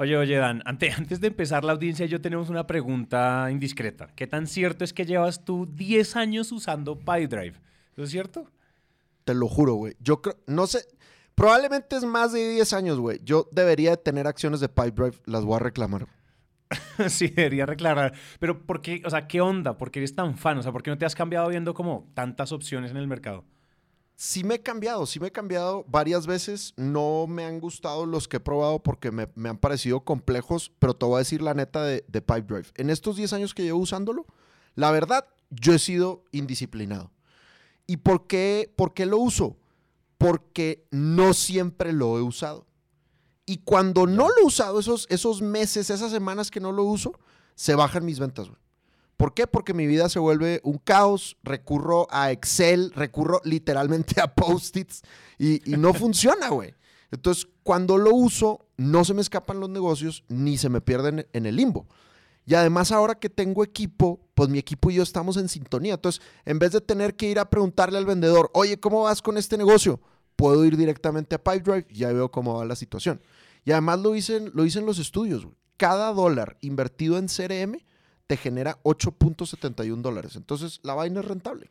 Oye, oye, Dan, antes, antes de empezar la audiencia, yo tenemos una pregunta indiscreta. ¿Qué tan cierto es que llevas tú 10 años usando PyDrive? ¿Eso es cierto? Te lo juro, güey. Yo creo, no sé, probablemente es más de 10 años, güey. Yo debería de tener acciones de PyDrive, las voy a reclamar. sí, debería reclamar. Pero ¿por qué? O sea, ¿qué onda? ¿Por qué eres tan fan? O sea, ¿por qué no te has cambiado viendo como tantas opciones en el mercado? Sí me he cambiado, sí me he cambiado varias veces. No me han gustado los que he probado porque me, han parecido complejos, pero te voy a decir la neta de, de PipeDrive. En estos 10 años que llevo usándolo, la verdad, yo he sido indisciplinado. ¿Y por qué, por qué lo uso? Porque no siempre lo he usado. Y cuando no lo he usado, esos, esos meses, esas semanas que no lo uso, se bajan mis ventas, güey. ¿Por qué? Porque mi vida se vuelve un caos, recurro a Excel, recurro literalmente a post-its y, no funciona, güey. Entonces, cuando lo uso, no se me escapan los negocios ni se me pierden en el limbo. Y además ahora que tengo equipo, pues mi equipo y yo estamos en sintonía. Entonces, en vez de tener que ir a preguntarle al vendedor, oye, ¿cómo vas con este negocio? Puedo ir directamente a Pipedrive y ya veo cómo va la situación. Y además lo dicen, lo dicen los estudios. Cada dólar invertido en CRM te genera 8.71 dólares. Entonces, la vaina es rentable.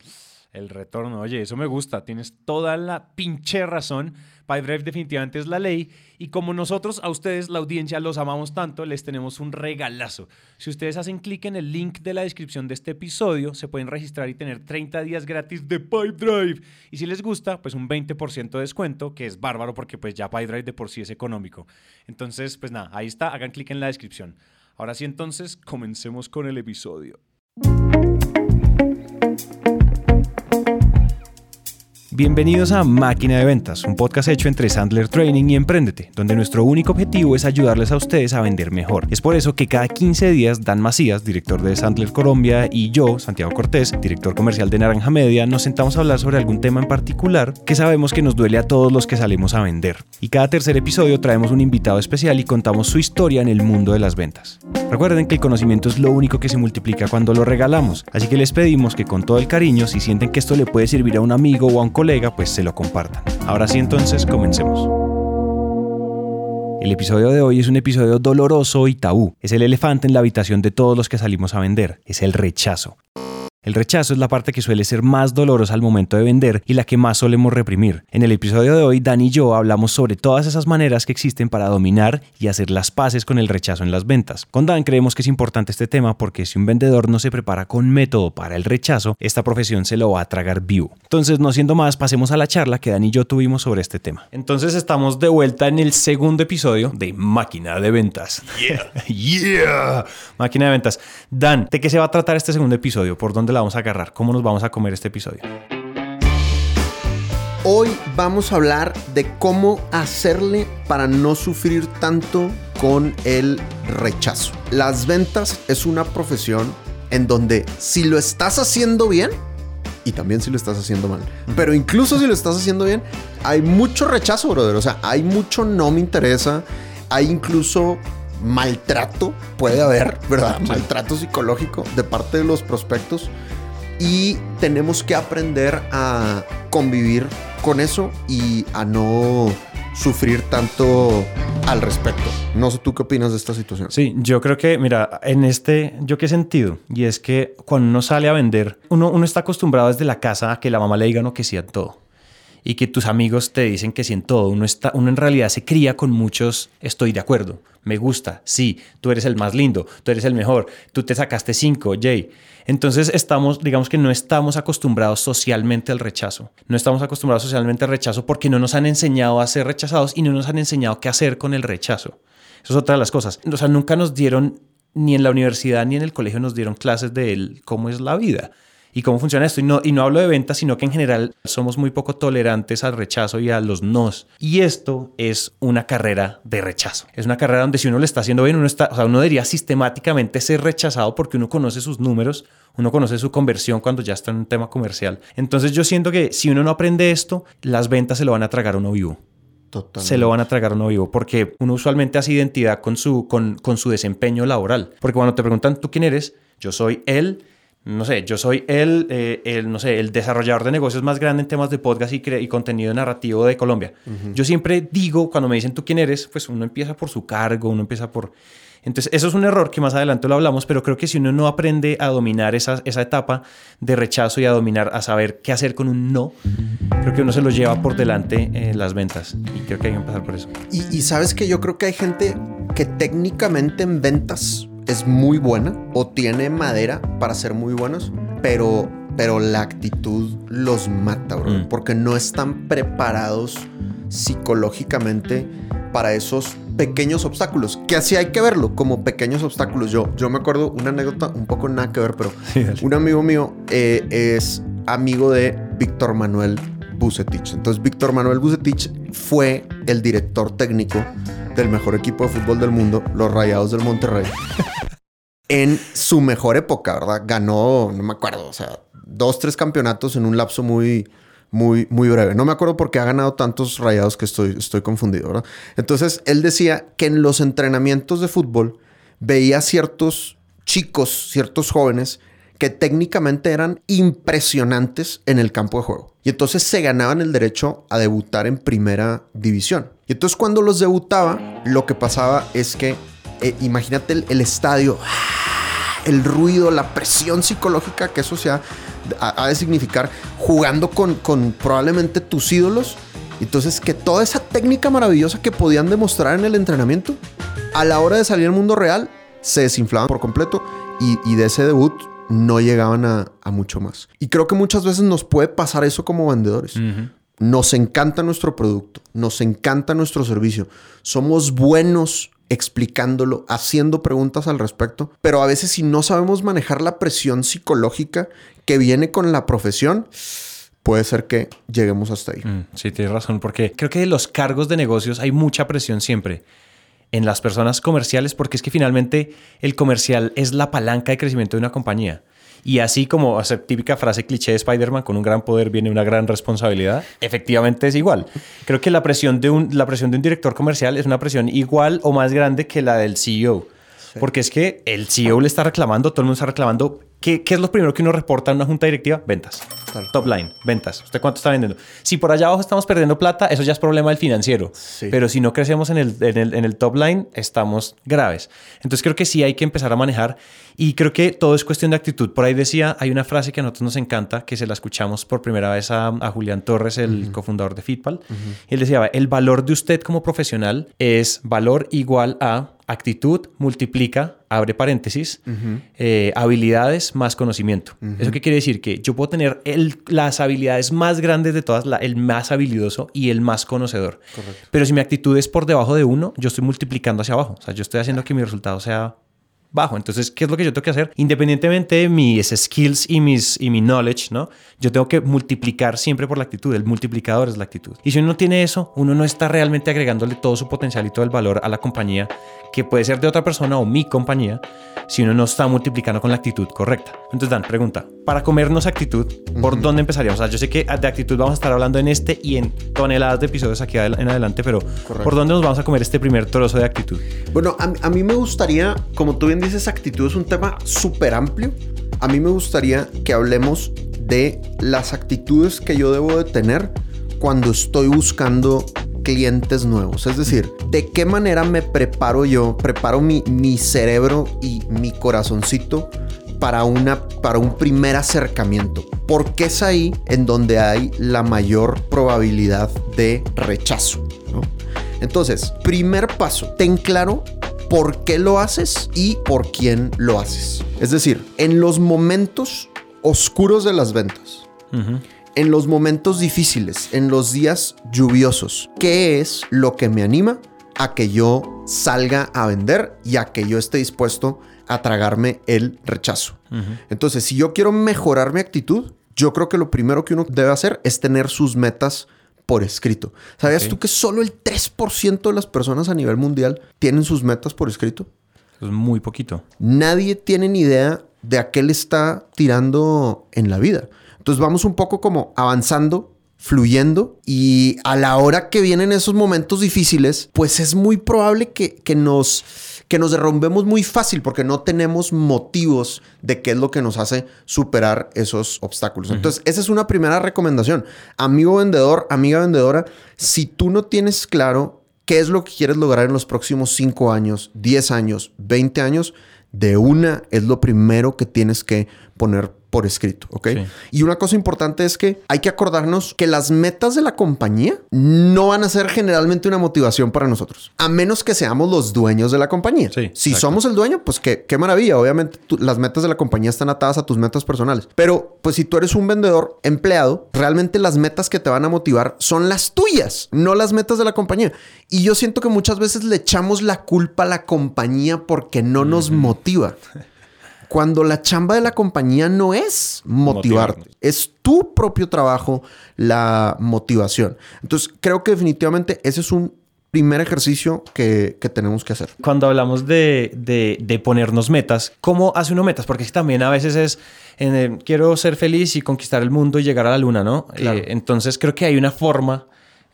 El retorno, oye, eso me gusta, tienes toda la pinche razón. PyDrive definitivamente es la ley y como nosotros a ustedes, la audiencia, los amamos tanto, les tenemos un regalazo. Si ustedes hacen clic en el link de la descripción de este episodio, se pueden registrar y tener 30 días gratis de PyDrive. Y si les gusta, pues un 20% de descuento, que es bárbaro porque pues ya PyDrive de por sí es económico. Entonces, pues nada, ahí está, hagan clic en la descripción. Ahora sí, entonces, comencemos con el episodio. Bienvenidos a Máquina de Ventas, un podcast hecho entre Sandler Training y Emprendete, donde nuestro único objetivo es ayudarles a ustedes a vender mejor. Es por eso que cada 15 días Dan Macías, director de Sandler Colombia, y yo, Santiago Cortés, director comercial de Naranja Media, nos sentamos a hablar sobre algún tema en particular que sabemos que nos duele a todos los que salimos a vender. Y cada tercer episodio traemos un invitado especial y contamos su historia en el mundo de las ventas. Recuerden que el conocimiento es lo único que se multiplica cuando lo regalamos, así que les pedimos que con todo el cariño, si sienten que esto le puede servir a un amigo o a un colega, pues se lo compartan. Ahora sí, entonces, comencemos. El episodio de hoy es un episodio doloroso y tabú. Es el elefante en la habitación de todos los que salimos a vender. Es el rechazo. El rechazo es la parte que suele ser más dolorosa al momento de vender y la que más solemos reprimir. En el episodio de hoy, Dan y yo hablamos sobre todas esas maneras que existen para dominar y hacer las paces con el rechazo en las ventas. Con Dan creemos que es importante este tema porque si un vendedor no se prepara con método para el rechazo, esta profesión se lo va a tragar vivo. Entonces, no siendo más, pasemos a la charla que Dan y yo tuvimos sobre este tema. Entonces, estamos de vuelta en el segundo episodio de Máquina de Ventas. Yeah, yeah. Máquina de Ventas. Dan, ¿de qué se va a tratar este segundo episodio? ¿Por dónde la vamos a agarrar? ¿Cómo nos vamos a comer este episodio? Hoy vamos a hablar de cómo hacerle para no sufrir tanto con el rechazo. Las ventas es una profesión en donde si lo estás haciendo bien, y también si lo estás haciendo mal, pero incluso si lo estás haciendo bien, hay mucho rechazo, brother. O sea, hay mucho no me interesa, hay incluso maltrato, puede haber, ¿verdad? Maltrato psicológico de parte de los prospectos y tenemos que aprender a convivir con eso y a no sufrir tanto al respecto. No sé tú qué opinas de esta situación. Sí, yo creo que, mira, en este, yo qué sentido, y es que cuando uno sale a vender, uno, uno está acostumbrado desde la casa a que la mamá le diga no que sí a todo y que tus amigos te dicen que sí en todo. Uno, está, uno en realidad se cría con muchos estoy de acuerdo, me gusta, sí, tú eres el más lindo, tú eres el mejor, tú te sacaste cinco, Jay. Entonces estamos, digamos que no estamos acostumbrados socialmente al rechazo. No estamos acostumbrados socialmente al rechazo porque no nos han enseñado a ser rechazados y no nos han enseñado qué hacer con el rechazo. Eso es otra de las cosas. O sea, nunca nos dieron, ni en la universidad ni en el colegio nos dieron clases de cómo es la vida y cómo funciona esto. Y no, y no hablo de ventas, sino que en general somos muy poco tolerantes al rechazo y a los nos. Y esto es una carrera de rechazo. Es una carrera donde si uno le está haciendo bien, uno, está, o sea, uno debería sistemáticamente ser rechazado porque uno conoce sus números, uno conoce su conversión cuando ya está en un tema comercial. Entonces yo siento que si uno no aprende esto, las ventas se lo van a tragar a uno vivo. Totalmente. Se lo van a tragar a uno vivo porque uno usualmente hace identidad con su, con, con su desempeño laboral. Porque cuando te preguntan, ¿tú quién eres? Yo soy él no sé, yo soy el, eh, el, no sé, el desarrollador de negocios más grande en temas de podcast y, y contenido narrativo de Colombia. Yo siempre digo, cuando me dicen tú quién eres, pues uno empieza por su cargo, uno empieza por... Entonces, eso es un error que más adelante lo hablamos, pero creo que si uno no aprende a dominar esa, esa etapa de rechazo y a dominar, a saber qué hacer con un no, creo que uno se lo lleva por delante en las ventas. Y creo que hay que empezar por eso. Y, y sabes que yo creo que hay gente que técnicamente en ventas es muy buena o tiene madera para ser muy buenos, pero, pero la actitud los mata, bro, Mm. porque no están preparados psicológicamente para esos pequeños obstáculos, que así hay que verlo como pequeños obstáculos. Yo, yo me acuerdo una anécdota un poco nada que ver, pero Sí, un amigo mío eh, es amigo de Víctor Manuel Bucetich. Entonces, Víctor Manuel Bucetich fue el director técnico del mejor equipo de fútbol del mundo, los Rayados del Monterrey. en su mejor época, ¿verdad? Ganó, no me acuerdo, o sea, dos, tres campeonatos en un lapso muy, muy, muy breve. No me acuerdo porque ha ganado tantos rayados que estoy, estoy confundido, ¿verdad? Entonces, él decía que en los entrenamientos de fútbol veía ciertos chicos, ciertos jóvenes que técnicamente eran impresionantes en el campo de juego. Y entonces se ganaban el derecho a debutar en primera división. Y entonces cuando los debutaba, lo que pasaba es que, eh, imagínate el, estadio, el ruido, la presión psicológica que eso se ha, ha- ha de significar jugando con, con probablemente tus ídolos. Entonces, que toda esa técnica maravillosa que podían demostrar en el entrenamiento, a la hora de salir al mundo real, se desinflaban por completo y, y de ese debut no llegaban a, a mucho más. Y creo que muchas veces nos puede pasar eso como vendedores. Nos encanta nuestro producto, nos encanta nuestro servicio. Somos buenos explicándolo, haciendo preguntas al respecto, pero a veces si no sabemos manejar la presión psicológica que viene con la profesión, puede ser que lleguemos hasta ahí. Mm, Sí, tienes razón, porque creo que de los cargos de negocios hay mucha presión siempre en las personas comerciales, porque es que finalmente el comercial es la palanca de crecimiento de una compañía. Y así como, o sea, típica frase cliché de Spider-Man, con un gran poder viene una gran responsabilidad, efectivamente es igual. Creo que la presión, de un, la presión de un director comercial es una presión igual o más grande que la del CEO. Porque es que el CEO le está reclamando, todo el mundo está reclamando. ¿Qué, qué es lo primero que uno reporta en una junta directiva? Ventas. Tal Top line, ventas. ¿Usted cuánto está vendiendo? Si por allá abajo estamos perdiendo plata, eso ya es problema del financiero. Sí. Pero si no crecemos en el, en, el, en el top line, estamos graves. Entonces creo que sí hay que empezar a manejar y creo que todo es cuestión de actitud. Por ahí decía, hay una frase que a nosotros nos encanta, que se la escuchamos por primera vez a, a Julián Torres, el cofundador de Fitpal. Y él decía, el valor de usted como profesional es valor igual a actitud multiplica, abre paréntesis, eh, habilidades más conocimiento. ¿Eso qué quiere decir? Que yo puedo tener el- las habilidades más grandes de todas, la- el más habilidoso y el más conocedor. Correcto. Pero si mi actitud es por debajo de uno, yo estoy multiplicando hacia abajo. O sea, yo estoy haciendo que mi resultado sea bajo. Entonces, ¿qué es lo que yo tengo que hacer? Independientemente de mis skills y, mis, y mi knowledge, ¿no? Yo tengo que multiplicar siempre por la actitud. El multiplicador es la actitud. Y si uno no tiene eso, uno no está realmente agregándole todo su potencial y todo el valor a la compañía, que puede ser de otra persona o mi compañía, si uno no está multiplicando con la actitud correcta. Entonces, Dan, pregunta, para comernos actitud, ¿por dónde empezaríamos? O sea, yo sé que de actitud vamos a estar hablando en este y en toneladas de episodios aquí en adelante, pero ¿por dónde nos vamos a comer este primer trozo de actitud? Bueno, a, a mí me gustaría, como tú bien dices, actitud es un tema súper amplio. A mí me gustaría que hablemos de las actitudes que yo debo de tener cuando estoy buscando clientes nuevos. Es decir, de qué manera me preparo yo, preparo mi, mi cerebro y mi corazoncito para, una, para un primer acercamiento. Porque es ahí en donde hay la mayor probabilidad de rechazo. Entonces, primer paso, ten claro por qué lo haces y por quién lo haces. Es decir, en los momentos oscuros de las ventas, en los momentos difíciles, en los días lluviosos, ¿qué es lo que me anima a que yo salga a vender y a que yo esté dispuesto a tragarme el rechazo? Entonces, si yo quiero mejorar mi actitud, yo creo que lo primero que uno debe hacer es tener sus metas por escrito. ¿Sabías tú que solo el 3% de las personas a nivel mundial tienen sus metas por escrito? Es muy poquito. Nadie tiene ni idea de a qué le está tirando en la vida. Entonces vamos un poco como avanzando, fluyendo y a la hora que vienen esos momentos difíciles, pues es muy probable que, que nos que nos derrumbemos muy fácil porque no tenemos motivos de qué es lo que nos hace superar esos obstáculos. Entonces, esa es una primera recomendación. Amigo vendedor, amiga vendedora, si tú no tienes claro qué es lo que quieres lograr en los próximos 5 años, 10 años, 20 años, de una es lo primero que tienes que poner por escrito, ¿ok? Y una cosa importante es que hay que acordarnos que las metas de la compañía no van a ser generalmente una motivación para nosotros, a menos que seamos los dueños de la compañía. si somos el dueño, pues qué, qué maravilla. Obviamente las metas de la compañía están atadas a tus metas personales. Pero pues si tú eres un vendedor empleado, realmente las metas que te van a motivar son las tuyas, no las metas de la compañía. Y yo siento que muchas veces le echamos la culpa a la compañía porque no nos motiva. Cuando la chamba de la compañía no es motivarte, es tu propio trabajo la motivación. Entonces, creo que definitivamente ese es un primer ejercicio que, tenemos que hacer. Cuando hablamos de, ponernos metas, ¿cómo hace uno metas? Porque también a veces es, en quiero ser feliz y conquistar el mundo y llegar a la luna, ¿no? Eh, entonces creo que hay una forma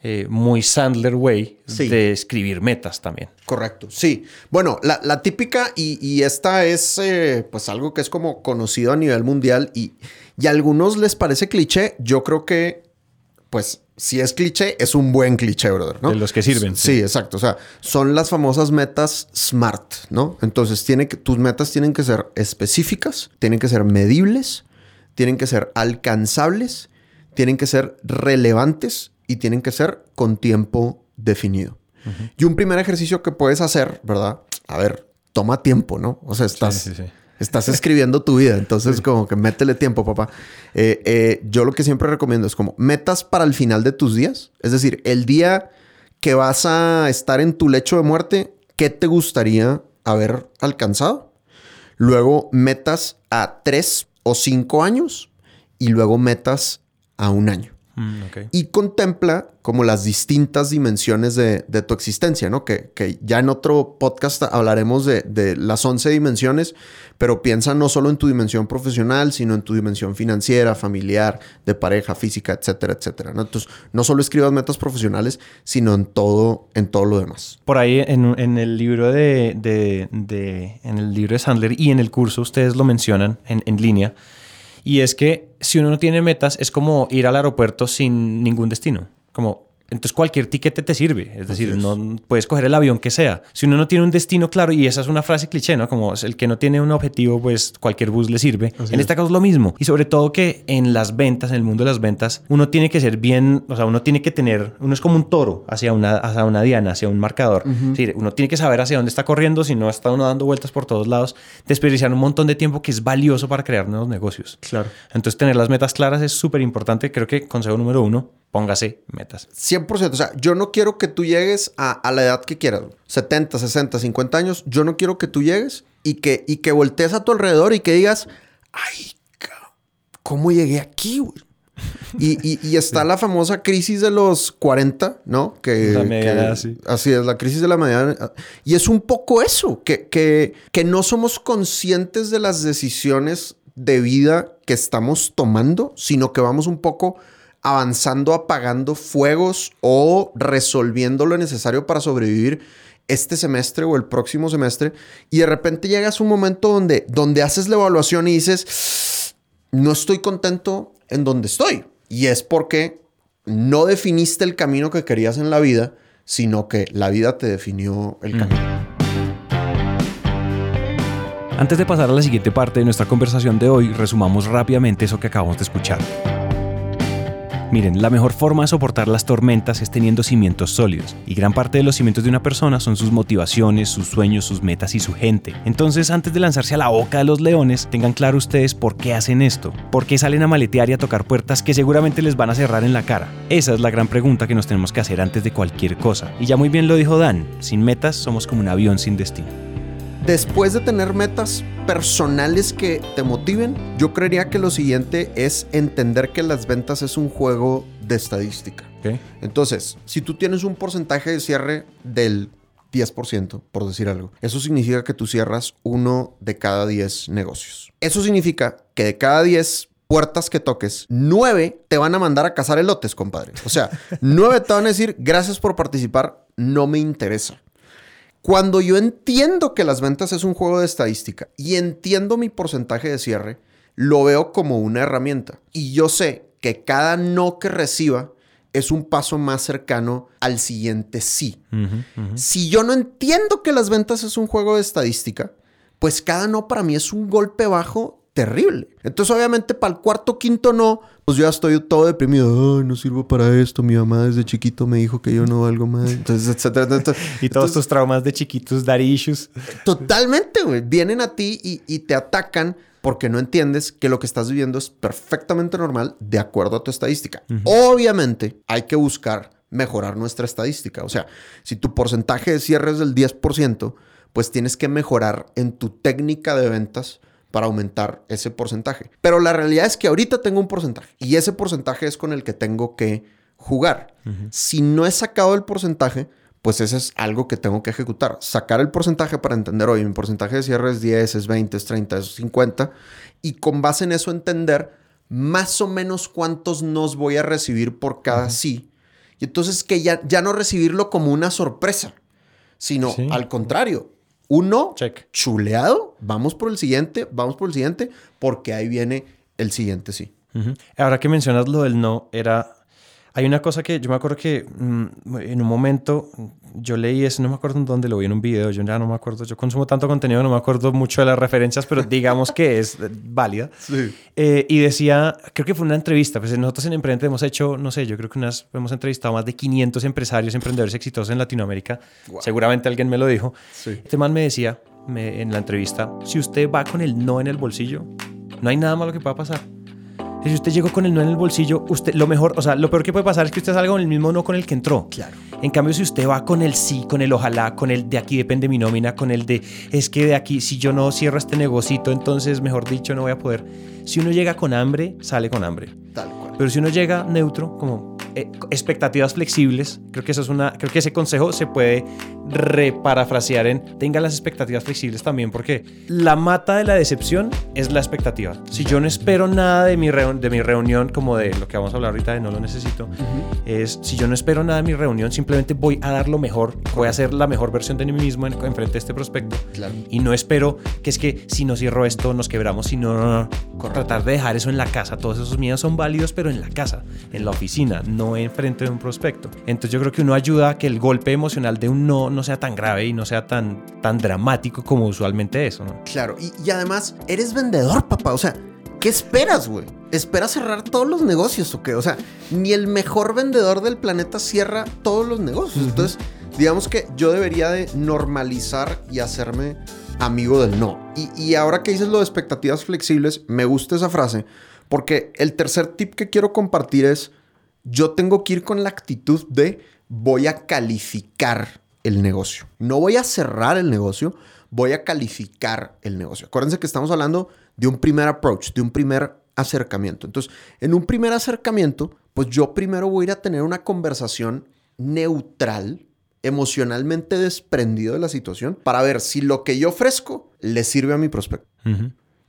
eh, muy Sandler way de escribir metas también. Correcto, sí. Bueno, la, típica y, esta es eh, pues algo que es como conocido a nivel mundial y, y a algunos les parece cliché. Yo creo que pues si es cliché, es un buen cliché, brother, ¿no? De los que sirven. Sí, exacto. O sea, son las famosas metas SMART, ¿no? Entonces, tiene que, tus metas tienen que ser específicas, tienen que ser medibles, tienen que ser alcanzables, tienen que ser relevantes y tienen que ser con tiempo definido. Y un primer ejercicio que puedes hacer, ¿verdad? A ver, toma tiempo, ¿no? O sea, estás, estás escribiendo tu vida, entonces como que métele tiempo, papá. Eh, eh, yo lo que siempre recomiendo es como metas para el final de tus días, es decir, el día que vas a estar en tu lecho de muerte, ¿qué te gustaría haber alcanzado? Luego metas a tres o cinco años y luego metas a un año. Mm, y contempla como las distintas dimensiones de, tu existencia, ¿no? Que, ya en otro podcast hablaremos de, las 11 dimensiones, pero piensa no solo en tu dimensión profesional, sino en tu dimensión financiera, familiar, de pareja, física, etcétera, etcétera. ¿no? Entonces, no solo escribas metas profesionales, sino en todo, en todo lo demás. Por ahí en, el libro de, en el libro de Sandler y en el curso ustedes lo mencionan en, en línea y es que si uno no tiene metas, es como ir al aeropuerto sin ningún destino. Como entonces cualquier tiquete te sirve, es decir, no puedes coger el avión que sea. Si uno no tiene un destino claro, y esa es una frase cliché, ¿no? Como el que no tiene un objetivo, pues cualquier bus le sirve. en este caso es lo mismo. Y sobre todo que en las ventas, en el mundo de las ventas, uno tiene que ser bien, o sea, uno tiene que tener, uno es como un toro hacia una, hacia una diana, hacia un marcador. es decir, uno tiene que saber hacia dónde está corriendo, si no está uno dando vueltas por todos lados, desperdiciar un montón de tiempo que es valioso para crear nuevos negocios. Claro. Entonces tener las metas claras es súper importante. Creo que consejo número uno, póngase metas. 100%. O sea, yo no quiero que tú llegues a, la edad que quieras. 70, 60, 50 años. Yo no quiero que tú llegues y que, y que voltees a tu alrededor y que digas, ay, ¿cómo llegué aquí, Y, está la famosa crisis de los 40, ¿no? Que, la mediana, sí. Así es, la crisis de la mediana. Y es un poco eso, que, que, que no somos conscientes de las decisiones de vida que estamos tomando, sino que vamos un poco avanzando, apagando fuegos o resolviendo lo necesario para sobrevivir este semestre o el próximo semestre y de repente llegas a un momento donde, donde haces la evaluación y dices, no estoy contento en donde estoy. Y es porque no definiste el camino que querías en la vida, sino que la vida te definió el camino. Antes de pasar a la siguiente parte de nuestra conversación de hoy, resumamos rápidamente eso que acabamos de escuchar. Miren, la mejor forma de soportar las tormentas es teniendo cimientos sólidos, y gran parte de los cimientos de una persona son sus motivaciones, sus sueños, sus metas y su gente. Entonces, antes de lanzarse a la boca de los leones, tengan claro ustedes por qué hacen esto, por qué salen a maletear y a tocar puertas que seguramente les van a cerrar en la cara. Esa es la gran pregunta que nos tenemos que hacer antes de cualquier cosa. Y ya muy bien lo dijo Dan, sin metas somos como un avión sin destino. Después de tener metas personales que te motiven, yo creería que lo siguiente es entender que las ventas es un juego de estadística. Entonces, si tú tienes un porcentaje de cierre del 10%, por decir algo. Eso significa que tú cierras uno de cada 10 negocios. Eso significa que de cada 10 puertas que toques, 9 te van a mandar a cazar elotes, compadre. O sea, 9 te van a decir, gracias por participar, no me interesa. Cuando yo entiendo que las ventas es un juego de estadística y entiendo mi porcentaje de cierre, lo veo como una herramienta. Y yo sé que cada no que reciba es un paso más cercano al siguiente sí. Si yo no entiendo que las ventas es un juego de estadística, pues cada no para mí es un golpe bajo terrible. Entonces, obviamente, para el cuarto, quinto no, pues yo ya estoy todo deprimido. Ay, no sirvo para esto. Mi mamá desde chiquito me dijo que yo no valgo más. Entonces, etcétera, y todos tus traumas de chiquitos, daddy issues. Totalmente, güey. Vienen a ti y, te atacan porque no entiendes que lo que estás viviendo es perfectamente normal de acuerdo a tu estadística. Obviamente, hay que buscar mejorar nuestra estadística. O sea, si tu porcentaje de cierre es del 10%, pues tienes que mejorar en tu técnica de ventas para aumentar ese porcentaje. Pero la realidad es que ahorita tengo un porcentaje y ese porcentaje es con el que tengo que jugar. Si no he sacado el porcentaje, pues ese es algo que tengo que ejecutar. Sacar el porcentaje para entender, oye, mi porcentaje de cierre es 10, es 20, es 30, es 50. Y con base en eso entender más o menos cuántos nos voy a recibir por cada sí. Y entonces que ya, ya no recibirlo como una sorpresa, sino al contrario, uno, Check. chuleado, vamos por el siguiente, vamos por el siguiente, porque ahí viene el siguiente sí. Ahora que mencionas lo del no, era hay una cosa que yo me acuerdo que mm, en un momento yo leí eso, no me acuerdo en dónde lo vi en un video, yo ya no me acuerdo, yo consumo tanto contenido, no me acuerdo mucho de las referencias, pero digamos que es válida. Sí. Eh, y decía, creo que fue una entrevista, pues nosotros en Emprendete hemos hecho, no sé, yo creo que unas, hemos entrevistado más de 500 empresarios, emprendedores exitosos en Latinoamérica, seguramente alguien me lo dijo. Sí. Este man me decía en la entrevista, si usted va con el no en el bolsillo, no hay nada malo que pueda pasar si usted llegó con el no en el bolsillo, usted lo mejor, o sea, lo peor que puede pasar es que usted salga con el mismo no con el que entró. Claro. En cambio, si usted va con el sí, con el ojalá, con el de aquí depende mi nómina, con el de es que de aquí, si yo no cierro este negocito, entonces, mejor dicho, no voy a poder. Si uno llega con hambre, sale con hambre. Tal cual. Pero si uno llega neutro, como eh, expectativas flexibles, creo que eso es una, creo que ese consejo se puede reparafrasear en tenga las expectativas flexibles también, porque la mata de la decepción es la expectativa. Si yo no espero nada de mi, de mi reunión, como de lo que vamos a hablar ahorita de no lo necesito, es si yo no espero nada de mi reunión, simplemente voy a dar lo mejor, voy a hacer la mejor versión de mí mismo en, frente de este prospecto. Y no espero que es que si no cierro esto nos quebramos, sino no, no, tratar de dejar eso en la casa. Todos esos miedos son válidos, pero en la casa, en la oficina, no en frente de un prospecto. Entonces yo creo que uno ayuda a que el golpe emocional de un no no sea tan grave y no sea tan, tan dramático como usualmente ¿no? Claro, y, y además eres vendedor, papá. O sea, ¿qué esperas, güey? ¿Esperas cerrar todos los negocios o qué? O sea, ni el mejor vendedor del planeta cierra todos los negocios. Entonces, digamos que yo debería de normalizar y hacerme amigo del no. Y, y ahora que dices lo de expectativas flexibles, me gusta esa frase, porque el tercer tip que quiero compartir es, yo tengo que ir con la actitud de voy a calificar el negocio. No voy a cerrar el negocio, voy a calificar el negocio. Acuérdense que estamos hablando de un primer approach, de un primer acercamiento. Entonces, en un primer acercamiento, pues yo primero voy a ir a tener una conversación neutral, emocionalmente desprendido de la situación, para ver si lo que yo ofrezco le sirve a mi prospecto.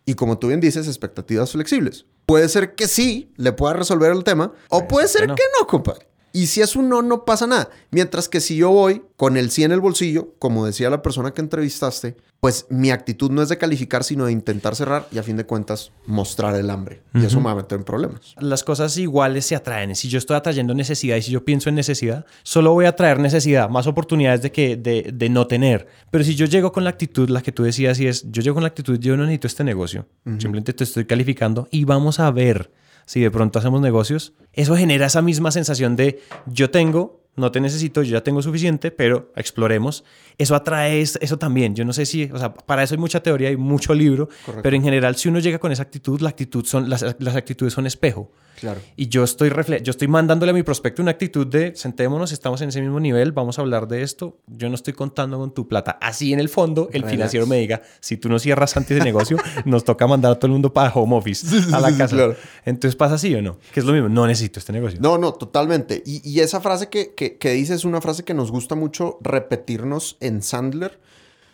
Y como tú bien dices, expectativas flexibles. Puede ser que sí, le pueda resolver el tema, o puede ser que no, compadre. Y si es un no, no pasa nada. Mientras que si yo voy con el sí en el bolsillo, como decía la persona que entrevistaste, pues mi actitud no es de calificar, sino de intentar cerrar y a fin de cuentas mostrar el hambre. Y eso me va a meter en problemas. Las cosas iguales se atraen. Si yo estoy atrayendo necesidad y si yo pienso en necesidad, solo voy a traer necesidad, más oportunidades de, que, de, de no tener. Pero si yo llego con la actitud, la que tú decías, y es, yo llego con la actitud, yo no necesito este negocio. Simplemente te estoy calificando y vamos a ver si de pronto hacemos negocios, eso genera esa misma sensación de yo tengo, no te necesito, yo ya tengo suficiente, pero exploremos. Eso atrae eso también. Yo no sé si, o sea, para eso hay mucha teoría y mucho libro, pero en general si uno llega con esa actitud, la actitud son, las, las actitudes son espejo. Claro. Y yo estoy, yo estoy mandándole a mi prospecto una actitud de sentémonos, estamos en ese mismo nivel, vamos a hablar de esto, yo no estoy contando con tu plata. Así en el fondo, el financiero me diga, si tú no cierras antes de negocio, nos toca mandar a todo el mundo para home office, a la casa. Entonces pasa así o no, que es lo mismo, no necesito este negocio. No, no, totalmente. Y, y esa frase que, que, que dice es una frase que nos gusta mucho repetirnos en Sandler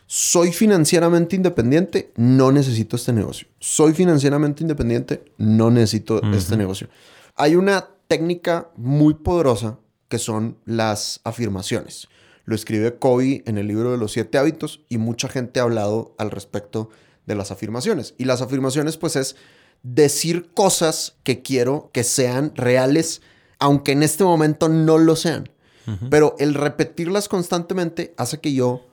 soy financieramente independiente, no necesito este negocio. Soy financieramente independiente, no necesito este negocio. Hay una técnica muy poderosa que son las afirmaciones. lo escribe Kobe en el libro de los siete hábitos y mucha gente ha hablado al respecto de las afirmaciones. Y las afirmaciones pues es decir cosas que quiero que sean reales, aunque en este momento no lo sean. Pero el repetirlas constantemente hace que yo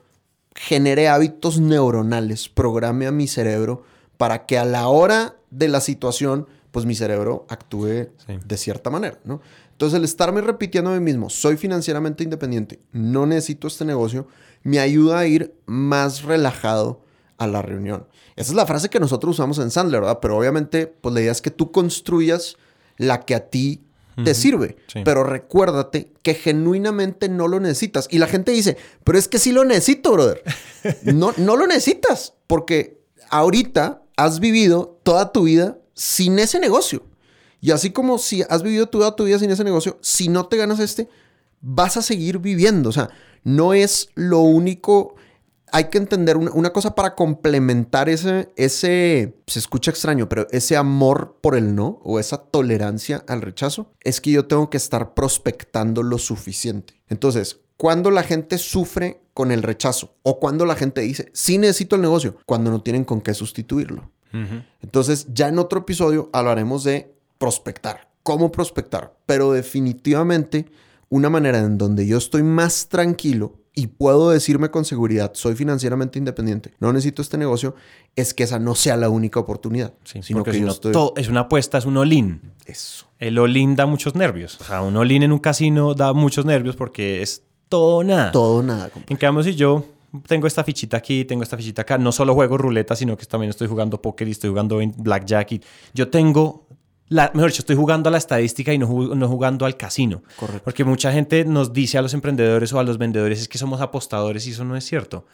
genere hábitos neuronales, programe a mi cerebro para que a la hora de la situación, pues mi cerebro actúe de cierta manera, ¿no? Entonces el estarme repitiendo a mí mismo, soy financieramente independiente, no necesito este negocio, me ayuda a ir más relajado a la reunión. Esa es la frase que nosotros usamos en Sandler, ¿verdad? Pero obviamente, pues la idea es que tú construyas la que a ti te sirve. Pero recuérdate que genuinamente no lo necesitas. Y la gente dice, pero es que sí lo necesito, brother. no, no lo necesitas porque ahorita has vivido toda tu vida sin ese negocio. Y así como si has vivido toda tu vida sin ese negocio, si no te ganas este, vas a seguir viviendo. O sea, no es lo único hay que entender una, cosa para complementar ese, ese, se escucha extraño, pero ese amor por el no o esa tolerancia al rechazo, es que yo tengo que estar prospectando lo suficiente. Entonces, cuando la gente sufre con el rechazo o cuando la gente dice, sí necesito el negocio, cuando no tienen con qué sustituirlo. Entonces, ya en otro episodio hablaremos de prospectar, cómo prospectar, pero definitivamente una manera en donde yo estoy más tranquilo y puedo decirme con seguridad, soy financieramente independiente, no necesito este negocio, es que esa no sea la única oportunidad. sino que es una apuesta, es un all-in. Eso. El all-in da muchos nervios. O sea, un all-in en un casino da muchos nervios porque es todo nada. Todo nada. En cambio, si yo tengo esta fichita aquí, tengo esta fichita acá, no solo juego ruleta, sino que también estoy jugando póker y estoy jugando blackjack y yo tengo mejor dicho, estoy jugando a la estadística y no, no jugando al casino. Correcto. Porque mucha gente nos dice a los emprendedores o a los vendedores es que somos apostadores y eso no es cierto.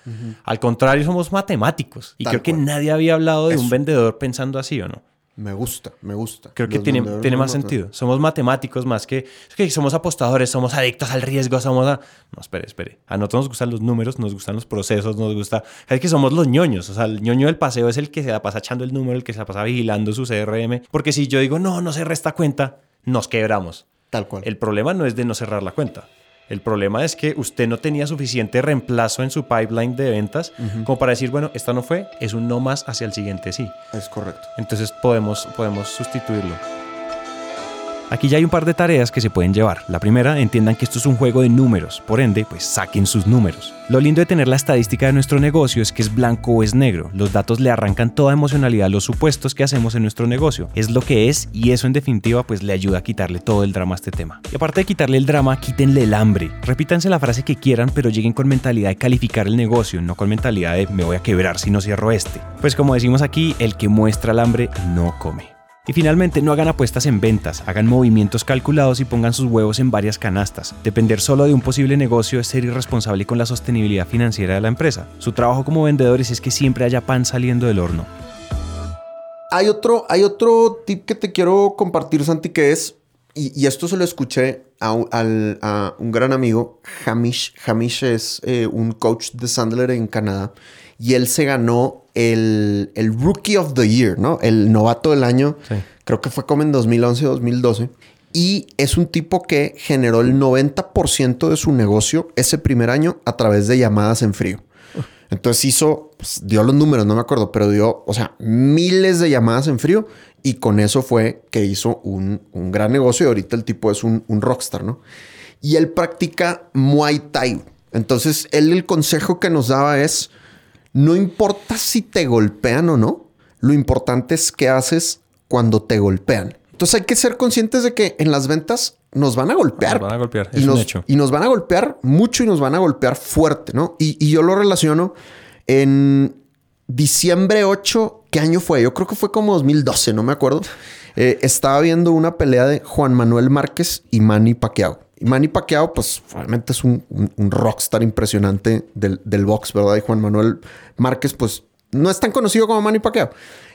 Al contrario, somos matemáticos. Y creo que nadie había hablado de un vendedor pensando así, ¿o no? Me gusta, me gusta. Creo que tiene, tiene más sentido. Somos matemáticos más que, que somos apostadores, somos adictos al riesgo, somos... A... No, espere, espere. A nosotros nos gustan los números, nos gustan los procesos, nos gusta... Es que somos los ñoños. O sea, el ñoño del paseo es el que se la pasa echando el número, el que se la pasa vigilando su CRM. Porque si yo digo, no, no se resta cuenta, nos quebramos. Tal cual. El problema no es de no cerrar la cuenta. El problema es que usted no tenía suficiente reemplazo en su pipeline de ventas como para decir, bueno, esta no fue, es un no más hacia el siguiente sí. Es correcto. Entonces podemos, podemos sustituirlo. Aquí ya hay un par de tareas que se pueden llevar. La primera, entiendan que esto es un juego de números, por ende, pues saquen sus números. Lo lindo de tener la estadística de nuestro negocio es que es blanco o es negro. Los datos le arrancan toda emocionalidad a los supuestos que hacemos en nuestro negocio. Es lo que es y eso en definitiva pues le ayuda a quitarle todo el drama a este tema. Y aparte de quitarle el drama, quítenle el hambre. Repítanse la frase que quieran, pero lleguen con mentalidad de calificar el negocio, no con mentalidad de me voy a quebrar si no cierro este. Pues como decimos aquí, el que muestra el hambre no come. Y finalmente, no hagan apuestas en ventas, hagan movimientos calculados y pongan sus huevos en varias canastas. Depender solo de un posible negocio es ser irresponsable con la sostenibilidad financiera de la empresa. Su trabajo como vendedores es que siempre haya pan saliendo del horno. Hay otro, hay otro tip que te quiero compartir, Santi, que es, y, esto se lo escuché a un, gran amigo, Hamish. Hamish es eh, un coach de Sandler en Canadá y él se ganó el, Rookie of the Year, ¿no? El novato del año. Creo que fue como en 2011 o 2012. Y es un tipo que generó el 90% de su negocio ese primer año a través de llamadas en frío. Entonces hizo, pues, dio los números, no me acuerdo, pero dio, o sea, miles de llamadas en frío y con eso fue que hizo un, gran negocio y ahorita el tipo es un, un rockstar, ¿no? Y él practica Muay Thai. Entonces, él el consejo que nos daba es, no importa si te golpean o no, lo importante es qué haces cuando te golpean. Entonces hay que ser conscientes de que en las ventas nos van a golpear. Nos van a golpear, es y un hecho. Y nos van a golpear mucho y nos van a golpear fuerte, ¿no? Y, yo lo relaciono en diciembre 8, ¿qué año fue? Yo creo que fue como 2012, no me acuerdo. Eh, estaba viendo una pelea de Juan Manuel Márquez y Manny Pacquiao. Y Manny Pacquiao, pues realmente es un, rockstar impresionante del, del, box, ¿verdad? Y Juan Manuel Márquez, pues no es tan conocido como Manny Pacquiao.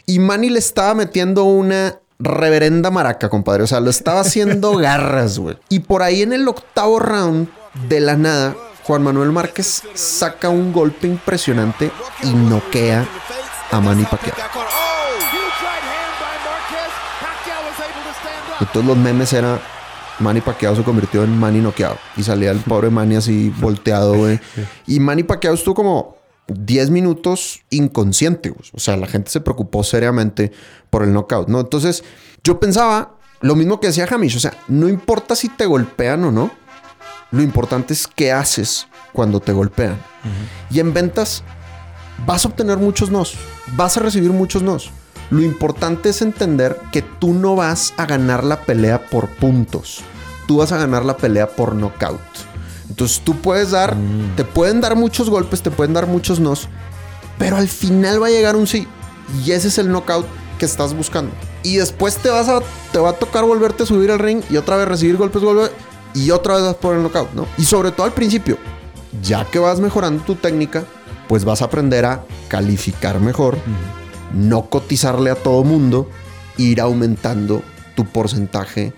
Y Manny le estaba metiendo una reverenda maraca, compadre. O sea, lo estaba haciendo garras, güey. Y por ahí en el octavo round, de la nada, Juan Manuel Márquez saca un golpe impresionante y noquea a Manny Pacquiao. Entonces los memes eran Manny Pacquiao se convirtió en Manny noqueado. Y salía el pobre Manny así volteado, güey. Y Manny Pacquiao estuvo como 10 minutos inconsciente, güey. O sea, la gente se preocupó seriamente por el knockout, ¿no? Entonces, yo pensaba lo mismo que decía Hamish. O sea, no importa si te golpean o no. Lo importante es qué haces cuando te golpean. Y en ventas vas a obtener muchos nos. Vas a recibir muchos nos. Lo importante es entender que tú no vas a ganar la pelea por puntos. Tú vas a ganar la pelea por knockout. Entonces tú puedes dar, Mm. te pueden dar muchos golpes, te pueden dar muchos nos, pero al final va a llegar un sí. Y ese es el knockout que estás buscando. Y después te vas a, te va a tocar volverte a subir al ring y otra vez recibir golpes, golpes, y otra vez vas por el knockout, ¿no? Y sobre todo al principio, ya que vas mejorando tu técnica, pues vas a aprender a calificar mejor, no cotizarle a todo mundo, ir aumentando tu porcentaje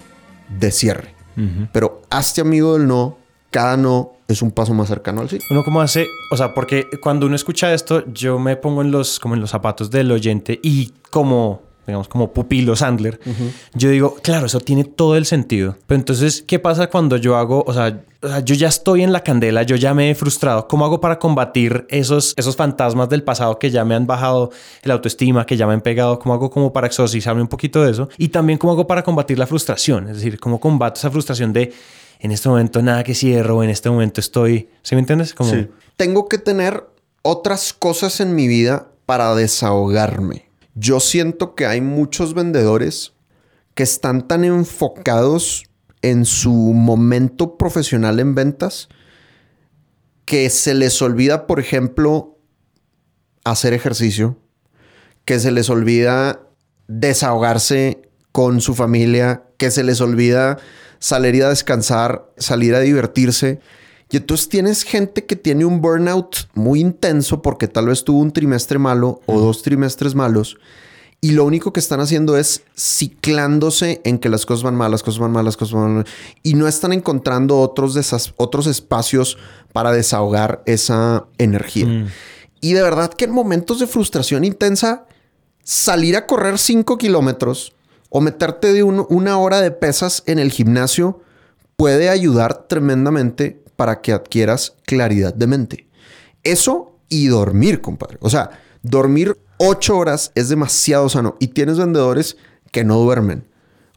de cierre. Pero hazte amigo del no, cada no es un paso más cercano al sí. Uno como hace, o sea, porque cuando uno escucha esto, yo me pongo en los, como en los zapatos del oyente y como, digamos, como pupilo Sandler, yo digo, claro, eso tiene todo el sentido. Pero entonces, ¿qué pasa cuando yo hago, o sea, o sea, yo ya estoy en la candela, yo ya me he frustrado. ¿Cómo hago para combatir esos, esos fantasmas del pasado que ya me han bajado el autoestima, que ya me han pegado? ¿Cómo hago como para exorcizarme un poquito de eso? Y también cómo hago para combatir la frustración, es decir, cómo combato esa frustración de en este momento nada que cierro, en este momento estoy, ¿sí me entiendes? Como, Tengo que tener otras cosas en mi vida para desahogarme. Yo siento que hay muchos vendedores que están tan enfocados en su momento profesional en ventas que se les olvida, por ejemplo, hacer ejercicio, que se les olvida desahogarse con su familia, que se les olvida salir a descansar, salir a divertirse. Y entonces tienes gente que tiene un burnout muy intenso porque tal vez tuvo un trimestre malo o dos trimestres malos. Y lo único que están haciendo es ciclándose en que las cosas van mal, las cosas van mal, las cosas van mal. Y no están encontrando otros, otros espacios para desahogar esa energía. Mm. Y de verdad que en momentos de frustración intensa, salir a correr 5 kilómetros o meterte de un- una hora de pesas en el gimnasio puede ayudar tremendamente para que adquieras claridad de mente. Eso y dormir, compadre. O sea, dormir 8 horas es demasiado sano. Y tienes vendedores que no duermen.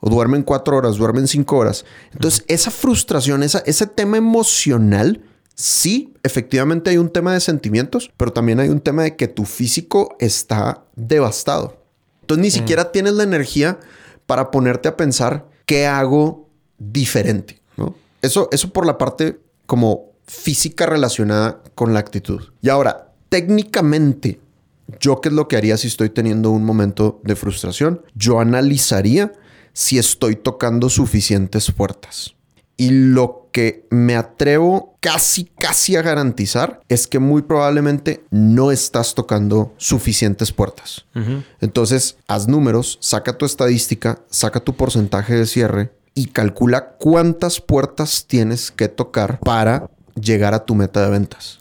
O duermen 4 horas, duermen 5 horas. Entonces, esa frustración, esa, ese tema emocional, sí, efectivamente hay un tema de sentimientos, pero también hay un tema de que tu físico está devastado. Entonces, ni siquiera tienes la energía para ponerte a pensar qué hago diferente, ¿no? Eso, eso por la parte como física relacionada con la actitud. Y ahora, técnicamente, ¿yo qué es lo que haría si estoy teniendo un momento de frustración? Yo analizaría si estoy tocando suficientes puertas. Y lo que me atrevo casi, casi a garantizar es que muy probablemente no estás tocando suficientes puertas. Entonces, haz números, saca tu estadística, saca tu porcentaje de cierre y calcula cuántas puertas tienes que tocar para llegar a tu meta de ventas.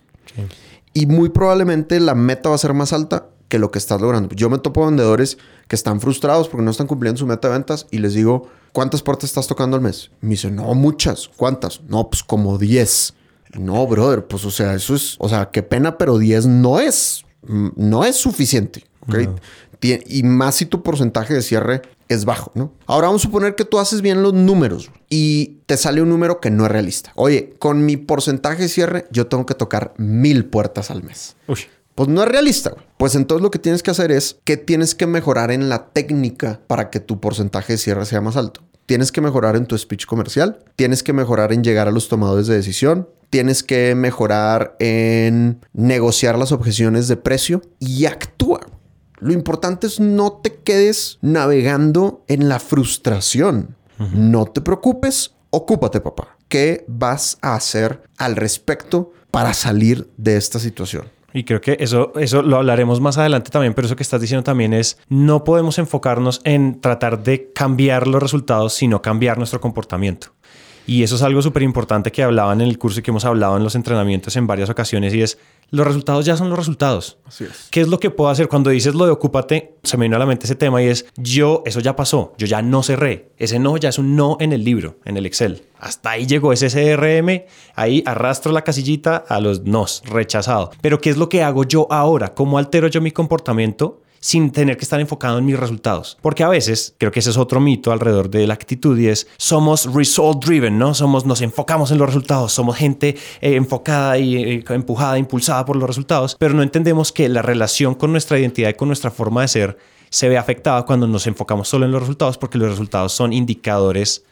Y muy probablemente la meta va a ser más alta que lo que estás logrando. Yo me topo vendedores que están frustrados porque no están cumpliendo su meta de ventas y les digo, ¿cuántas puertas estás tocando al mes? Me dicen, no, muchas. ¿Cuántas? No, pues como 10. No, brother, pues o sea, eso es, o sea, qué pena, pero 10 no es, mm, no es suficiente. ¿ok? Tie- Y más si tu porcentaje de cierre es bajo, ¿no? Ahora vamos a suponer que tú haces bien los números y te sale un número que no es realista. Oye, con mi porcentaje de cierre, yo tengo que tocar mil puertas al mes. Uy. Pues no es realista. güey. Pues entonces lo que tienes que hacer es que tienes que mejorar en la técnica para que tu porcentaje de cierre sea más alto. Tienes que mejorar en tu speech comercial, tienes que mejorar en llegar a los tomadores de decisión, tienes que mejorar en negociar las objeciones de precio y actúa. Lo importante es no te quedes navegando en la frustración. No te preocupes, ocúpate, papá. ¿Qué vas a hacer al respecto para salir de esta situación? Y creo que eso, eso lo hablaremos más adelante también, pero eso que estás diciendo también es, no podemos enfocarnos en tratar de cambiar los resultados, sino cambiar nuestro comportamiento. Y eso es algo súper importante que hablaban en el curso y que hemos hablado en los entrenamientos en varias ocasiones y es los resultados ya son los resultados. Así es. ¿Qué es lo que puedo hacer? Cuando dices lo de ocúpate, se me vino a la mente ese tema y es yo, eso ya pasó, yo ya no cerré. Ese no ya es un no en el libro, en el Excel. Hasta ahí llegó ese CRM, ahí arrastro la casillita a los nos, rechazado. Pero ¿qué es lo que hago yo ahora? ¿Cómo altero yo mi comportamiento? Sin tener que estar enfocado en mis resultados. Porque a veces, creo que ese es otro mito alrededor de la actitud y es, somos result driven, ¿no? Somos, nos enfocamos en los resultados, somos gente eh, enfocada y eh, empujada, impulsada por los resultados, pero no entendemos que la relación con nuestra identidad y con nuestra forma de ser se ve afectada cuando nos enfocamos solo en los resultados porque los resultados son indicadores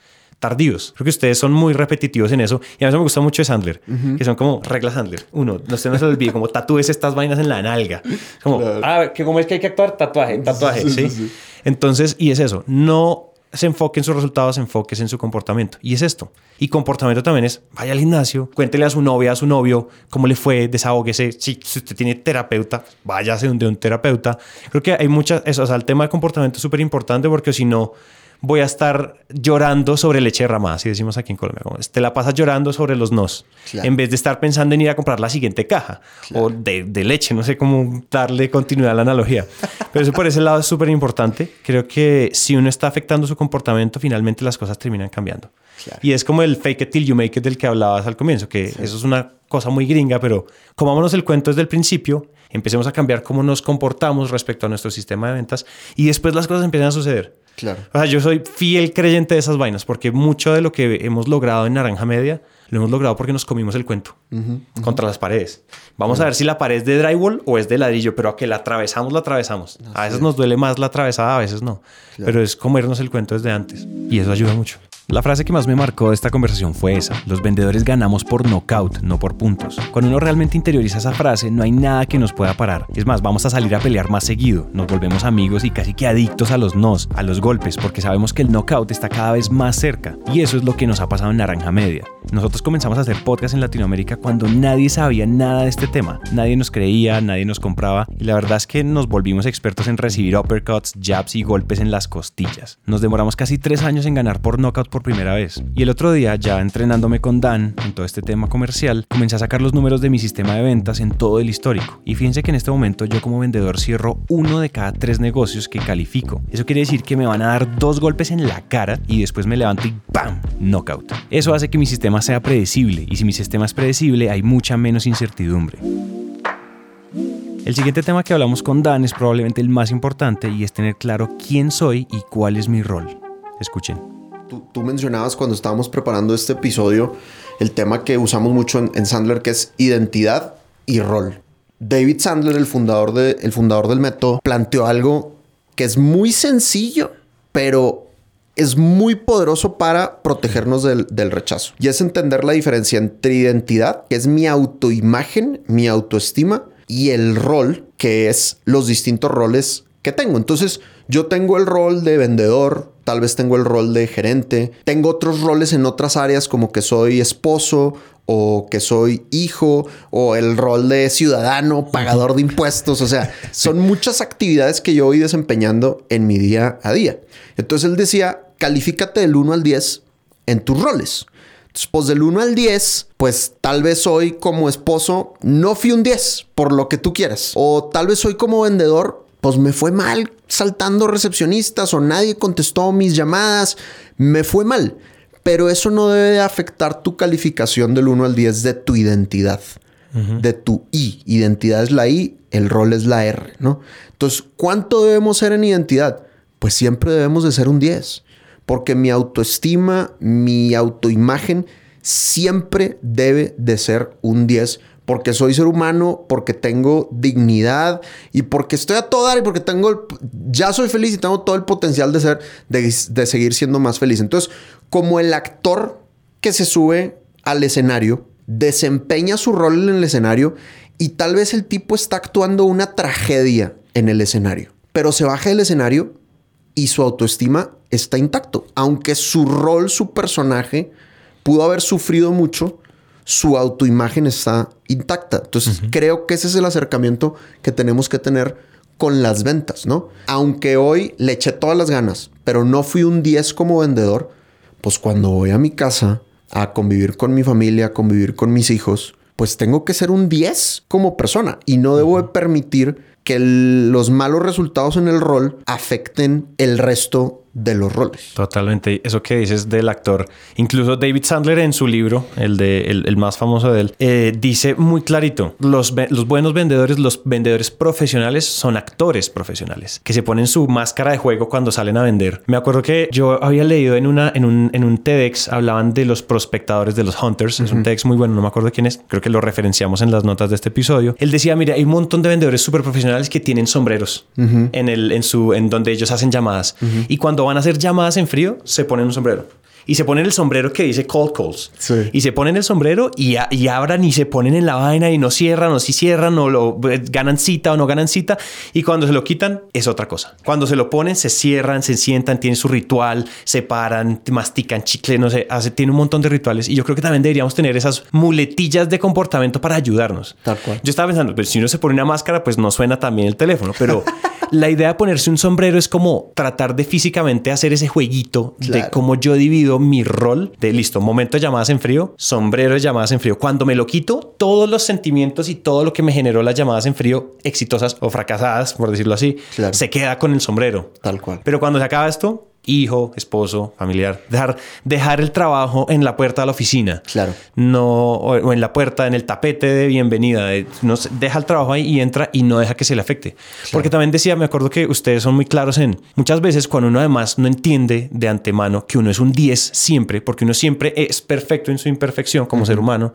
tardíos. Creo que ustedes son muy repetitivos en eso. Y a mí me gusta mucho de Sandler, que son como reglas Sandler. Uno, no se nos olvide, como tatúes estas vainas en la nalga. Como, ah, que como es que hay que actuar, tatuaje, tatuaje, ¿sí? Entonces, y es eso, no se enfoque en sus resultados, enfoques en su comportamiento. Y es esto. Y comportamiento también es, vaya al gimnasio, cuéntele a su novia, a su novio, cómo le fue, desahógese. Si, si usted tiene terapeuta, váyase donde un terapeuta. Creo que hay muchas, eso, o sea, el tema de comportamiento es súper importante porque si no, voy a estar llorando sobre leche derramada, si decimos aquí en Colombia. Te la pasas llorando sobre los nos, en vez de estar pensando en ir a comprar la siguiente caja o de, de, leche, no sé cómo darle continuidad a la analogía. Pero eso por ese lado es súper importante. Creo que si uno está afectando su comportamiento, finalmente las cosas terminan cambiando. Y es como el fake it till you make it del que hablabas al comienzo, que eso es una cosa muy gringa, pero comámonos el cuento desde el principio, empecemos a cambiar cómo nos comportamos respecto a nuestro sistema de ventas y después las cosas empiezan a suceder. Claro. O sea, yo soy fiel creyente de esas vainas porque mucho de lo que hemos logrado en Naranja Media lo hemos logrado porque nos comimos el cuento contra las paredes. Vamos a ver si la pared es de drywall o es de ladrillo, pero a que la atravesamos, la atravesamos. a veces nos duele más la atravesada, a veces no. Pero es comernos el cuento desde antes y eso ayuda mucho. La frase que más me marcó de esta conversación fue esa. Los vendedores ganamos por knockout, no por puntos. Cuando uno realmente interioriza esa frase, no hay nada que nos pueda parar. Es más, vamos a salir a pelear más seguido. Nos volvemos amigos y casi que adictos a los nos, a los golpes, porque sabemos que el knockout está cada vez más cerca. Y eso es lo que nos ha pasado en Naranja Media. Nosotros comenzamos a hacer podcast en Latinoamérica cuando nadie sabía nada de este tema. Nadie nos creía, nadie nos compraba. Y la verdad es que nos volvimos expertos en recibir uppercuts, jabs y golpes en las costillas. Nos demoramos casi tres años en ganar por knockout por primera vez. Y el otro día, ya entrenándome con Dan en todo este tema comercial, comencé a sacar los números de mi sistema de ventas en todo el histórico. Y fíjense que en este momento yo como vendedor cierro uno de cada tres negocios que califico. Eso quiere decir que me van a dar dos golpes en la cara y después me levanto y ¡bam! Knockout. Eso hace que mi sistema sea predecible y si mi sistema es predecible hay mucha menos incertidumbre. El siguiente tema que hablamos con Dan es probablemente el más importante y es tener claro quién soy y cuál es mi rol. Escuchen tú, mencionabas cuando estábamos preparando este episodio el tema que usamos mucho en, Sandler, que es identidad y rol. David Sandler, el fundador, fundador del método, planteó algo que es muy sencillo, pero es muy poderoso para protegernos del, del, rechazo. Y es entender la diferencia entre identidad, que es mi autoimagen, mi autoestima, y el rol, que es los distintos roles que tengo. Entonces, yo tengo el rol de vendedor, tal vez tengo el rol de gerente, tengo otros roles en otras áreas como que soy esposo o que soy hijo o el rol de ciudadano, pagador de impuestos, o sea, son muchas actividades que yo voy desempeñando en mi día a día. Entonces él decía, califícate del 1 al 10 en tus roles. Entonces, pues del 1 al 10, pues tal vez hoy como esposo no fui un 10, por lo que tú quieras. O tal vez hoy como vendedor pues me fue mal saltando recepcionistas o nadie contestó mis llamadas, me fue mal. Pero eso no debe de afectar tu calificación del 1 al 10 de tu identidad, de tu I. Identidad es la I, el rol es la R, ¿no? Entonces, ¿cuánto debemos ser en identidad? Pues siempre debemos de ser un 10, porque mi autoestima, mi autoimagen siempre debe de ser un 10 porque soy ser humano, porque tengo dignidad y porque estoy a todo dar y porque tengo, ya soy feliz y tengo todo el potencial de ser, de, seguir siendo más feliz. Entonces, como el actor que se sube al escenario, desempeña su rol en el escenario y tal vez el tipo está actuando una tragedia en el escenario, pero se baja del escenario y su autoestima está intacto, aunque su rol, su personaje pudo haber sufrido mucho su autoimagen está intacta. Entonces, creo que ese es el acercamiento que tenemos que tener con las ventas, ¿no? Aunque hoy le eché todas las ganas, pero no fui un 10 como vendedor, pues cuando voy a mi casa, a convivir con mi familia, a convivir con mis hijos, pues tengo que ser un 10 como persona y no debo de permitir que los malos resultados en el rol afecten el resto de los roles. Totalmente. Eso que dices del actor. Incluso David Sandler en su libro, el, de, el, más famoso de él, eh, dice muy clarito, los, los buenos vendedores, los vendedores profesionales son actores profesionales, que se ponen su máscara de juego cuando salen a vender. Me acuerdo que yo había leído en, una, en, un, en un TEDx, hablaban de los prospectamos de los hunters. Es un TEDx muy bueno, no me acuerdo quién es, creo que lo referenciamos en las notas de este episodio. Él decía, mira, hay un montón de vendedores súper profesionales que tienen sombreros en, el, en, su, en donde ellos hacen llamadas. Y cuando van a hacer llamadas en frío, se ponen un sombrero y se ponen el sombrero que dice cold calls. Y se ponen el sombrero y, y, abran y se ponen en la vaina y no cierran o si cierran o lo, eh, ganan cita o no ganan cita. Y cuando se lo quitan es otra cosa. Cuando se lo ponen, se cierran, se sientan, tienen su ritual, se paran, mastican chicle, no sé, hace, tiene un montón de rituales. Y yo creo que también deberíamos tener esas muletillas de comportamiento para ayudarnos. Tal cual. Yo estaba pensando, pues si uno se pone una máscara, pues no suena también el teléfono, pero la idea de ponerse un sombrero es como tratar de físicamente hacer ese jueguito de cómo yo divido mi rol de listo, momento de llamadas en frío, sombrero de llamadas en frío. Cuando me lo quito, todos los sentimientos y todo lo que me generó las llamadas en frío, exitosas o fracasadas, por decirlo así, se queda con el sombrero. Tal cual. Pero cuando se acaba esto, hijo, esposo, familiar, dejar, dejar el trabajo en la puerta de la oficina. Claro. No, o, en la puerta, en el tapete de bienvenida. no, deja el trabajo ahí y entra y no deja que se le afecte. Porque también decía, me acuerdo que ustedes son muy claros en muchas veces cuando uno además no entiende de antemano que uno es un 10 siempre, porque uno siempre es perfecto en su imperfección como ser humano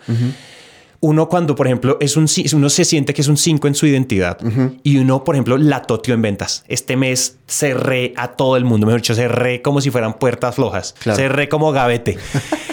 uno cuando, por ejemplo, es un, uno se siente que es un 5 en su identidad y uno, por ejemplo, la toteó en ventas. Este mes cerré a todo el mundo, mejor dicho, cerré como si fueran puertas flojas, cerré como gavete.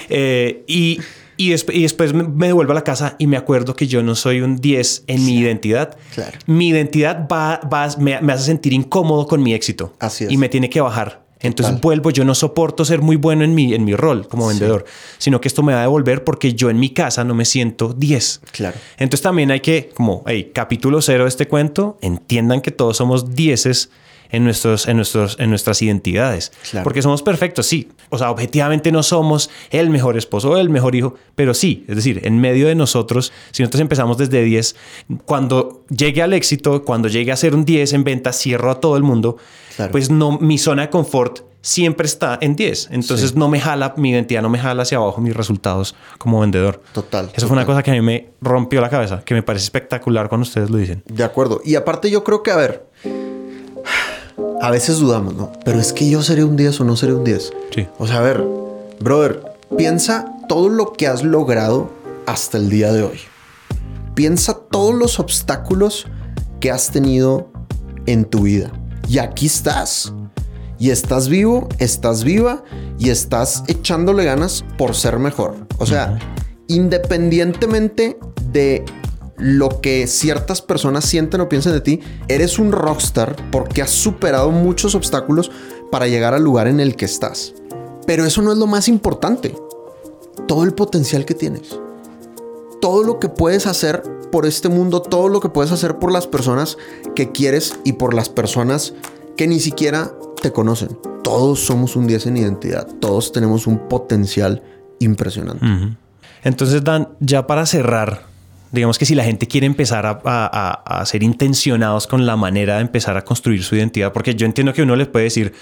Eh, y, y, después me, devuelvo a la casa y me acuerdo que yo no soy un 10 en mi identidad. Mi identidad va, va me, me, hace sentir incómodo con mi éxito. Así es. Y me tiene que bajar. Entonces vuelvo, yo no soporto ser muy bueno en mi, en mi rol como vendedor, sino que esto me va a devolver porque yo en mi casa no me siento 10. Claro. Entonces también hay que, como, hey, capítulo cero de este cuento, entiendan que todos somos dieces en, nuestros, en, nuestros, en nuestras identidades. Porque somos perfectos, sí. O sea, objetivamente no somos el mejor esposo o el mejor hijo, pero sí, es decir, en medio de nosotros, si nosotros empezamos desde 10, cuando llegue al éxito, cuando llegue a ser un 10 en venta, cierro a todo el mundo, pues no, mi zona de confort siempre está en 10. Entonces no me jala, mi identidad no me jala hacia abajo mis resultados como vendedor. Total. Eso fue una cosa que a mí me rompió la cabeza, que me parece espectacular cuando ustedes lo dicen. De acuerdo. Y aparte yo creo que, a ver, a veces dudamos, ¿no? Pero es que yo seré un 10 o no seré un 10. Sí. O sea, a ver, brother, piensa todo lo que has logrado hasta el día de hoy. Piensa todos los obstáculos que has tenido en tu vida. Y aquí estás. Y estás vivo, estás viva y estás echándole ganas por ser mejor. O sea, independientemente de lo que ciertas personas sienten o piensan de ti, eres un rockstar porque has superado muchos obstáculos para llegar al lugar en el que estás. Pero eso no es lo más importante. Todo el potencial que tienes. Todo lo que puedes hacer por este mundo, todo lo que puedes hacer por las personas que quieres y por las personas que ni siquiera te conocen. Todos somos un 10 en identidad. Todos tenemos un potencial impresionante. Entonces, Dan, ya para cerrar, digamos que si la gente quiere empezar a, ser intencionados con la manera de empezar a construir su identidad, porque yo entiendo que uno les puede decir,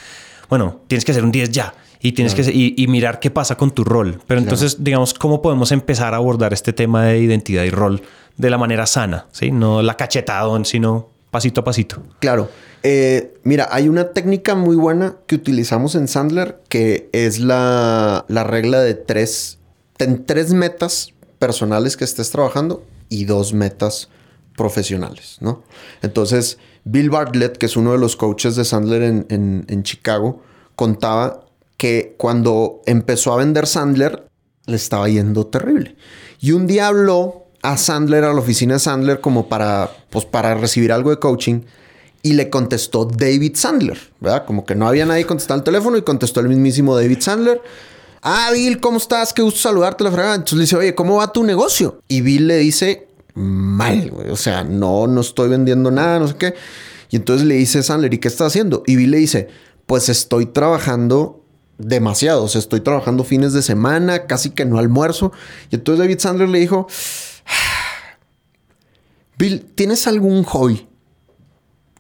bueno, tienes que ser un 10 ya y tienes que y, mirar qué pasa con tu rol. Pero entonces, digamos, ¿cómo podemos empezar a abordar este tema de identidad y rol de la manera sana? ¿sí? No la cachetadón, sino pasito a pasito. Claro. Eh, mira, hay una técnica muy buena que utilizamos en Sandler que es la, la regla de tres, ten tres metas personales que estés trabajando y dos metas profesionales, ¿no? Entonces, Bill Bartlett, que es uno de los coaches de Sandler en, Chicago, contaba que cuando empezó a vender Sandler, le estaba yendo terrible. Y un día habló a Sandler, a la oficina de Sandler, como para, pues, para recibir algo de coaching. Y le contestó David Sandler, ¿verdad? Como que no había nadie contestando el teléfono y contestó el mismísimo David Sandler. Ah, Bill, ¿cómo estás? Qué gusto saludarte, la fregada. Entonces le dice, oye, ¿cómo va tu negocio? Y Bill le dice, mal, güey. O sea, no, no estoy vendiendo nada, no sé qué. Y entonces le dice Sandler, ¿y qué estás haciendo? Y Bill le dice, pues estoy trabajando demasiado. O sea, estoy trabajando fines de semana, casi que no almuerzo. Y entonces David Sandler le dijo, Bill, ¿tienes algún hobby?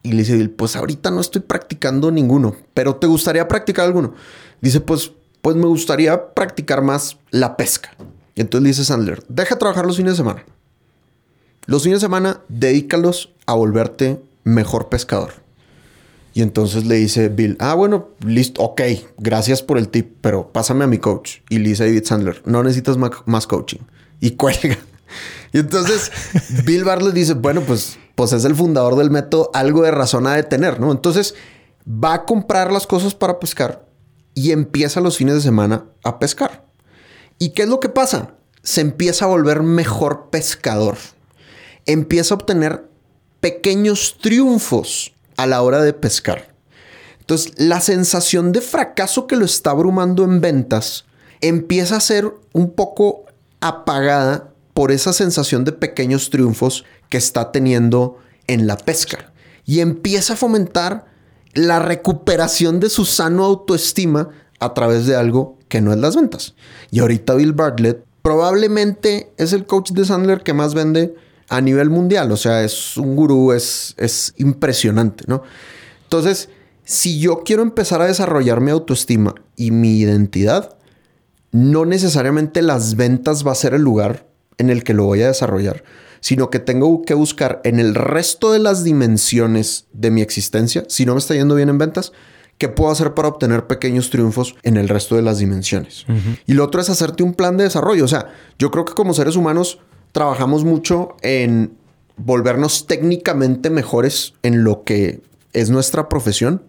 Y le dice Bill, pues ahorita no estoy practicando ninguno, pero ¿te gustaría practicar alguno? Dice, pues, pues me gustaría practicar más la pesca. Y entonces le dice Sandler, deja trabajar los fines de semana. Los fines de semana, dedícalos a volverte mejor pescador. Y entonces le dice Bill, ah, bueno, listo, ok, gracias por el tip, pero pásame a mi coach. Y le dice David Sandler, no necesitas más coaching. Y cuelga. Y entonces Bill Bartlett dice, bueno, pues, pues es el fundador del método, algo de razón a de tener, ¿no? Entonces va a comprar las cosas para pescar y empieza los fines de semana a pescar. ¿Y qué es lo que pasa? Se empieza a volver mejor pescador. Empieza a obtener pequeños triunfos a la hora de pescar. Entonces, la sensación de fracaso que lo está abrumando en ventas empieza a ser un poco apagada por esa sensación de pequeños triunfos que está teniendo en la pesca. Y empieza a fomentar la recuperación de su sano autoestima a través de algo que no es las ventas. Y ahorita Bill Bartlett probablemente es el coach de Sandler que más vende a nivel mundial. O sea, es un gurú, es, es impresionante, ¿no? Entonces, si yo quiero empezar a desarrollar mi autoestima y mi identidad, no necesariamente las ventas va a ser el lugar en el que lo voy a desarrollar, sino que tengo que buscar en el resto de las dimensiones de mi existencia, si no me está yendo bien en ventas, qué puedo hacer para obtener pequeños triunfos en el resto de las dimensiones. Y lo otro es hacerte un plan de desarrollo. O sea, yo creo que como seres humanos trabajamos mucho en volvernos técnicamente mejores en lo que es nuestra profesión,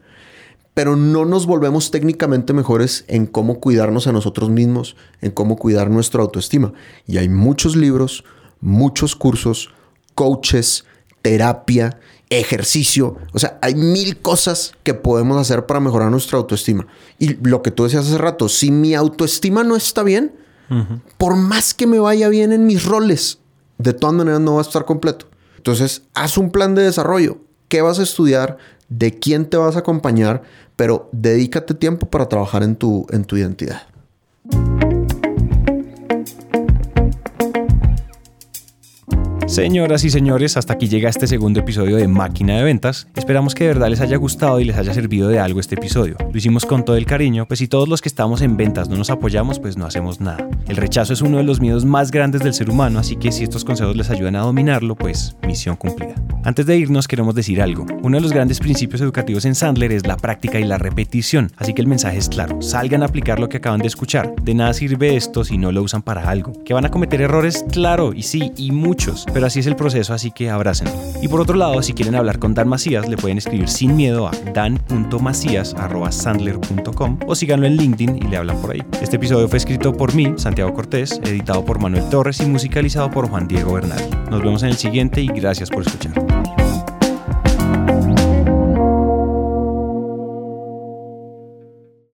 pero no nos volvemos técnicamente mejores en cómo cuidarnos a nosotros mismos, en cómo cuidar nuestra autoestima. Y hay muchos libros, muchos cursos, coaches, terapia, ejercicio. O sea, hay mil cosas que podemos hacer para mejorar nuestra autoestima. Y lo que tú decías hace rato, si mi autoestima no está bien, por más que me vaya bien en mis roles, de todas maneras no va a estar completo. Entonces, haz un plan de desarrollo. ¿Qué vas a estudiar? ¿De quién te vas a acompañar? Pero dedícate tiempo para trabajar en tu, en tu identidad. Señoras y señores, hasta aquí llega este segundo episodio de Máquina de Ventas. Esperamos que de verdad les haya gustado y les haya servido de algo este episodio. Lo hicimos con todo el cariño, pues si todos los que estamos en ventas no nos apoyamos, pues no hacemos nada. El rechazo es uno de los miedos más grandes del ser humano, así que si estos consejos les ayudan a dominarlo, pues misión cumplida. Antes de irnos queremos decir algo. Uno de los grandes principios educativos en Sandler es la práctica y la repetición, así que el mensaje es claro. Salgan a aplicar lo que acaban de escuchar. De nada sirve esto si no lo usan para algo. Que van a cometer errores, claro, y sí, y muchos, así es el proceso, así que abrácenlo. Y por otro lado, si quieren hablar con Dan Macías, le pueden escribir sin miedo a dan.macías.sandler.com o síganlo en LinkedIn y le hablan por ahí. Este episodio fue escrito por mí, Santiago Cortés, editado por Manuel Torres y musicalizado por Juan Diego Bernal. Nos vemos en el siguiente y gracias por escuchar.